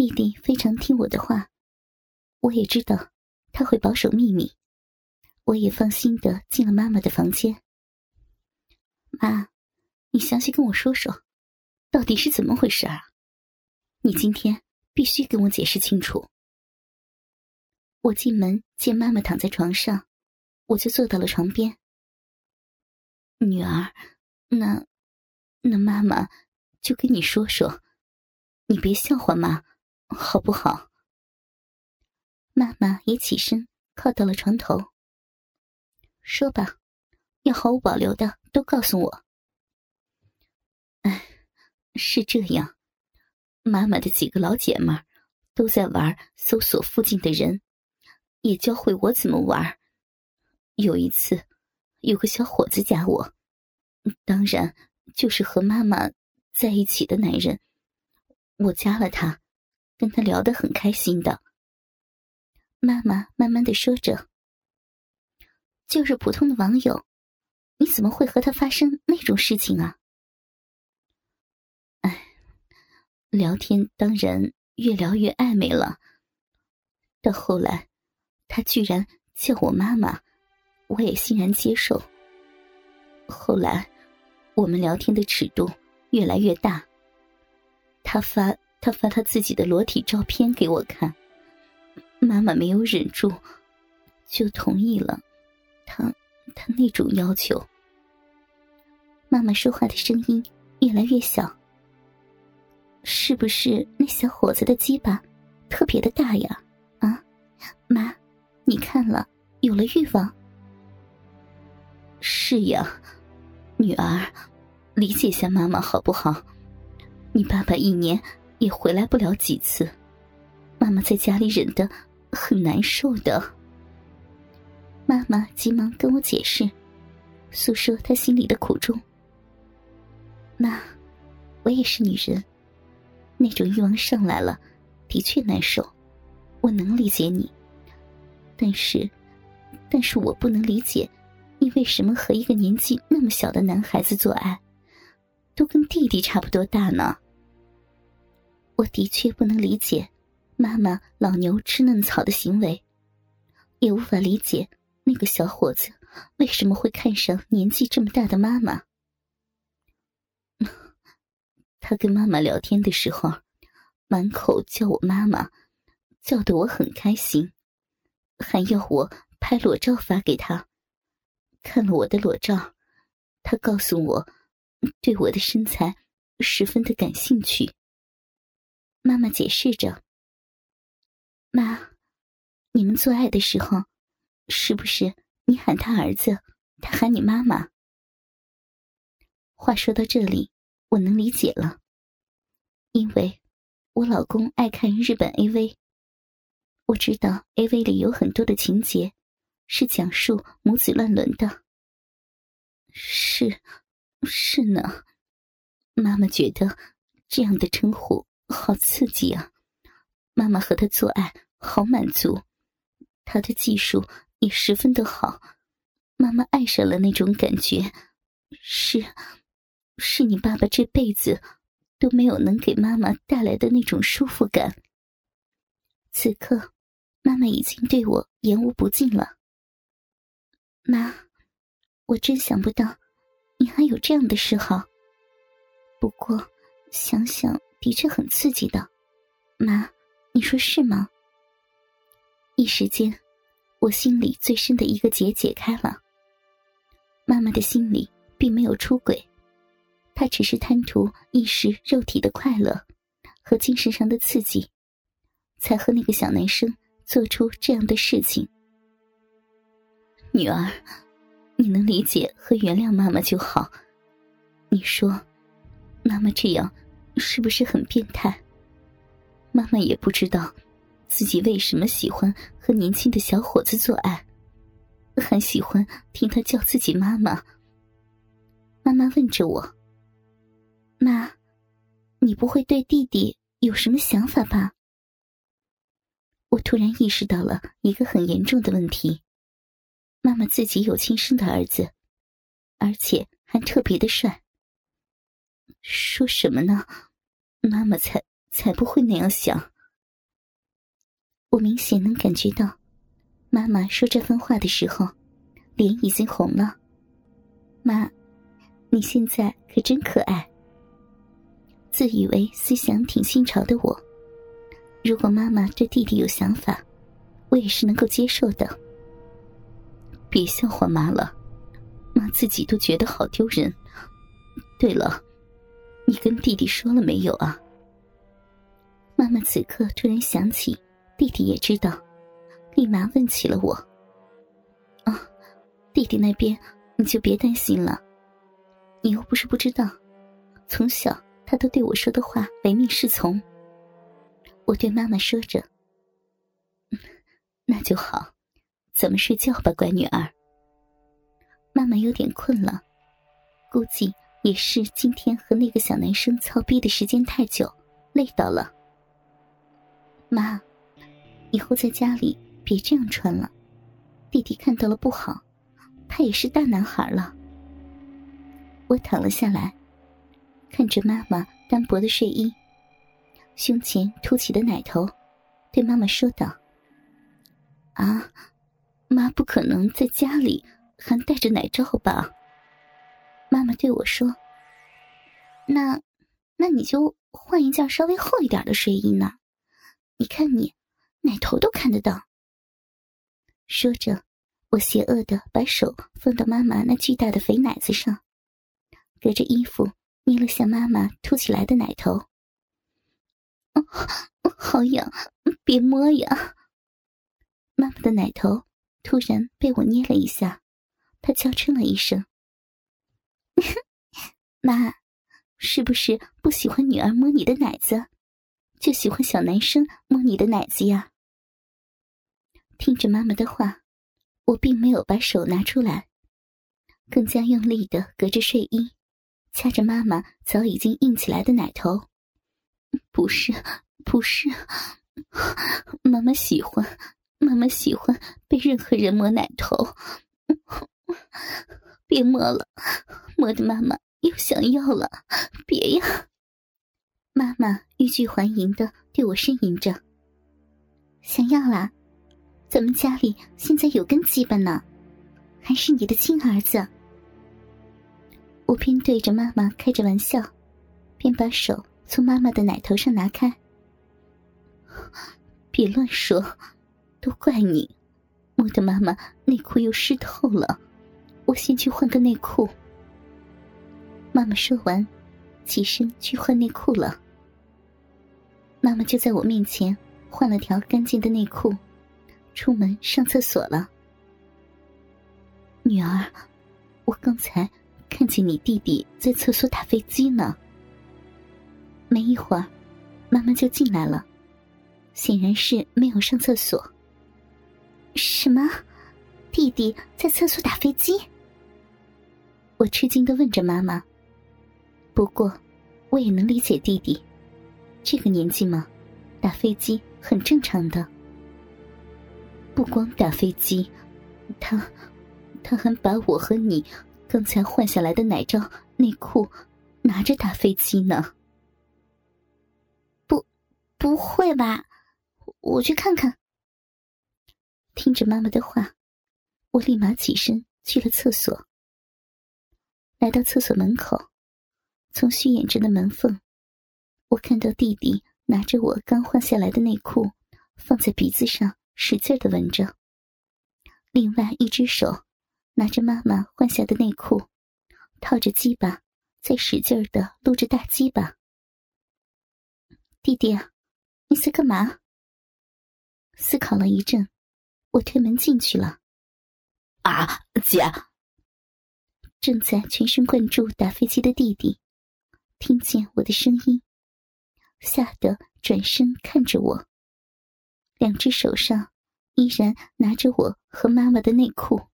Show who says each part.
Speaker 1: 弟弟非常听我的话，我也知道他会保守秘密，我也放心的进了妈妈的房间。妈，你详细跟我说说，到底是怎么回事啊？你今天必须跟我解释清楚。我进门见妈妈躺在床上，我就坐到了床边。女儿，那，那妈妈就跟你说说，你别笑话妈，好不好？妈妈也起身靠到了床头。说吧，要毫无保留的都告诉我。哎，是这样，妈妈的几个老姐们都在玩搜索附近的人。也教会我怎么玩。有一次，有个小伙子加我，当然就是和妈妈在一起的男人。我加了他，跟他聊得很开心的。妈妈慢慢的说着：“就是普通的网友，你怎么会和他发生那种事情啊？”哎，聊天当然越聊越暧昧了。到后来。他居然叫我妈妈，我也欣然接受。后来，我们聊天的尺度越来越大。他发他发他自己的裸体照片给我看，妈妈没有忍住，就同意了。他他那种要求。妈妈说话的声音越来越小。是不是那小伙子的鸡巴特别的大呀？啊，妈。你看了，有了欲望。是呀，女儿，理解一下妈妈好不好？你爸爸一年也回来不了几次，妈妈在家里忍得很难受的。妈妈急忙跟我解释，诉说她心里的苦衷。妈，我也是女人，那种欲望上来了，的确难受，我能理解你。但是，但是我不能理解，你为什么和一个年纪那么小的男孩子做爱，都跟弟弟差不多大呢？我的确不能理解，妈妈老牛吃嫩草的行为，也无法理解那个小伙子为什么会看上年纪这么大的妈妈。他跟妈妈聊天的时候，满口叫我妈妈，叫得我很开心。还要我拍裸照发给他，看了我的裸照，他告诉我，对我的身材十分的感兴趣。妈妈解释着：“妈，你们做爱的时候，是不是你喊他儿子，他喊你妈妈？”话说到这里，我能理解了，因为我老公爱看日本 AV。我知道 A V 里有很多的情节，是讲述母子乱伦的。是，是呢。妈妈觉得这样的称呼好刺激啊！妈妈和他做爱好满足，他的技术也十分的好。妈妈爱上了那种感觉，是，是你爸爸这辈子都没有能给妈妈带来的那种舒服感。此刻。妈妈已经对我言无不尽了。妈，我真想不到，你还有这样的嗜好。不过想想的确很刺激的。妈，你说是吗？一时间，我心里最深的一个结解开了。妈妈的心里并没有出轨，她只是贪图一时肉体的快乐和精神上的刺激，才和那个小男生。做出这样的事情，女儿，你能理解和原谅妈妈就好。你说，妈妈这样是不是很变态？妈妈也不知道自己为什么喜欢和年轻的小伙子做爱，还喜欢听他叫自己妈妈。妈妈问着我：“妈，你不会对弟弟有什么想法吧？”我突然意识到了一个很严重的问题：妈妈自己有亲生的儿子，而且还特别的帅。说什么呢？妈妈才才不会那样想。我明显能感觉到，妈妈说这番话的时候，脸已经红了。妈，你现在可真可爱。自以为思想挺新潮的我，如果妈妈对弟弟有想法，我也是能够接受的。别笑话妈了，妈自己都觉得好丢人。对了，你跟弟弟说了没有啊？妈妈此刻突然想起，弟弟也知道，立马问起了我。啊，弟弟那边你就别担心了，你又不是不知道，从小。他都对我说的话唯命是从。我对妈妈说着：“那就好，咱们睡觉吧，乖女儿。”妈妈有点困了，估计也是今天和那个小男生操逼的时间太久，累到了。妈，以后在家里别这样穿了，弟弟看到了不好，他也是大男孩了。我躺了下来。看着妈妈单薄的睡衣，胸前凸起的奶头，对妈妈说道：“啊，妈不可能在家里还戴着奶罩吧？”妈妈对我说：“那，那你就换一件稍微厚一点的睡衣呢。你看你，奶头都看得到。”说着，我邪恶的把手放到妈妈那巨大的肥奶子上，隔着衣服。捏了下妈妈凸起来的奶头，好痒，别摸呀！妈妈的奶头突然被我捏了一下，她娇嗔了一声：“ 妈，是不是不喜欢女儿摸你的奶子，就喜欢小男生摸你的奶子呀？”听着妈妈的话，我并没有把手拿出来，更加用力的隔着睡衣。掐着妈妈早已经硬起来的奶头，不是，不是，妈妈喜欢，妈妈喜欢被任何人摸奶头，别摸了，摸的妈妈又想要了，别呀！妈妈欲拒还迎的对我呻吟着：“想要啦，咱们家里现在有根鸡巴呢，还是你的亲儿子。”我边对着妈妈开着玩笑，边把手从妈妈的奶头上拿开。别乱说，都怪你，摸的妈妈内裤又湿透了。我先去换个内裤。妈妈说完，起身去换内裤了。妈妈就在我面前换了条干净的内裤，出门上厕所了。女儿，我刚才。看见你弟弟在厕所打飞机呢。没一会儿，妈妈就进来了，显然是没有上厕所。什么？弟弟在厕所打飞机？我吃惊的问着妈妈。不过，我也能理解弟弟，这个年纪嘛，打飞机很正常的。不光打飞机，他，他还把我和你。刚才换下来的奶罩、内裤，拿着打飞机呢？不，不会吧？我去看看。听着妈妈的话，我立马起身去了厕所。来到厕所门口，从虚掩着的门缝，我看到弟弟拿着我刚换下来的内裤，放在鼻子上使劲的闻着，另外一只手。拿着妈妈换下的内裤，套着鸡巴，在使劲的撸着大鸡巴。弟弟，你在干嘛？思考了一阵，我推门进去了。
Speaker 2: 啊，姐！
Speaker 1: 正在全神贯注打飞机的弟弟，听见我的声音，吓得转身看着我，两只手上依然拿着我和妈妈的内裤。